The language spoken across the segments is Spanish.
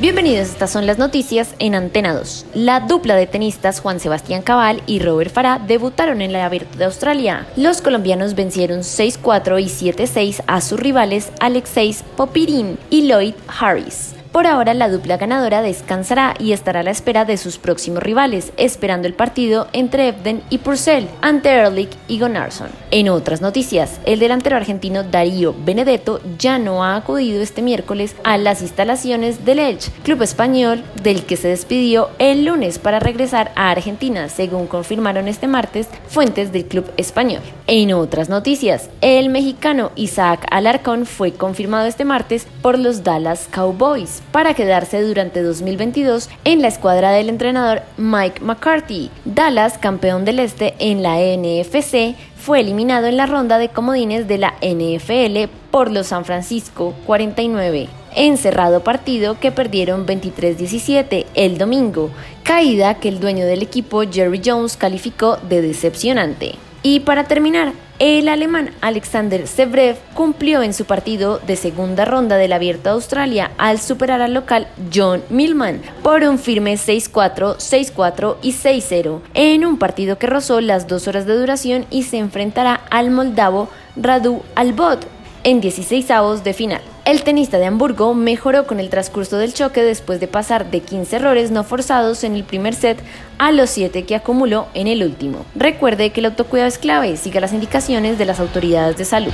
Bienvenidos, estas son las noticias en Antena 2. La dupla de tenistas Juan Sebastián Cabal y Robert Farah debutaron en la Abierto de Australia. Los colombianos vencieron 6-4 y 7-6 a sus rivales Alexeis Popirin y Lloyd Harris. Por ahora la dupla ganadora descansará y estará a la espera de sus próximos rivales, esperando el partido entre Ebden y Purcell ante Ehrlich y Gunnarsson. En otras noticias, el delantero argentino Darío Benedetto ya no ha acudido este miércoles a las instalaciones del Elche, club español del que se despidió el lunes para regresar a Argentina, según confirmaron este martes fuentes del club español. En otras noticias, el mexicano Isaac Alarcón fue confirmado este martes por los Dallas Cowboys para quedarse durante 2022 en la escuadra del entrenador Mike McCarthy. Dallas, campeón del Este en la NFC, fue eliminado en la ronda de comodines de la NFL por los San Francisco 49 encerrado partido que perdieron 23-17 el domingo, caída que el dueño del equipo Jerry Jones calificó de decepcionante. Y para terminar, el alemán Alexander Zverev cumplió en su partido de segunda ronda del Abierto de Australia al superar al local John Millman por un firme 6-4, 6-4 y 6-0 en un partido que rozó las dos horas de duración y se enfrentará al moldavo Radu Albot en 16 avos de final. El tenista de Hamburgo mejoró con el transcurso del choque después de pasar de 15 errores no forzados en el primer set a los 7 que acumuló en el último. Recuerde que el autocuidado es clave, siga las indicaciones de las autoridades de salud.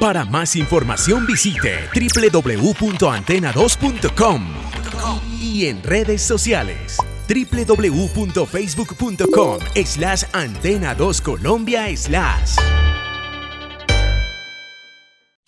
Para más información visite www.antena2.com y en redes sociales www.facebook.com slash antena 2 Colombia slash.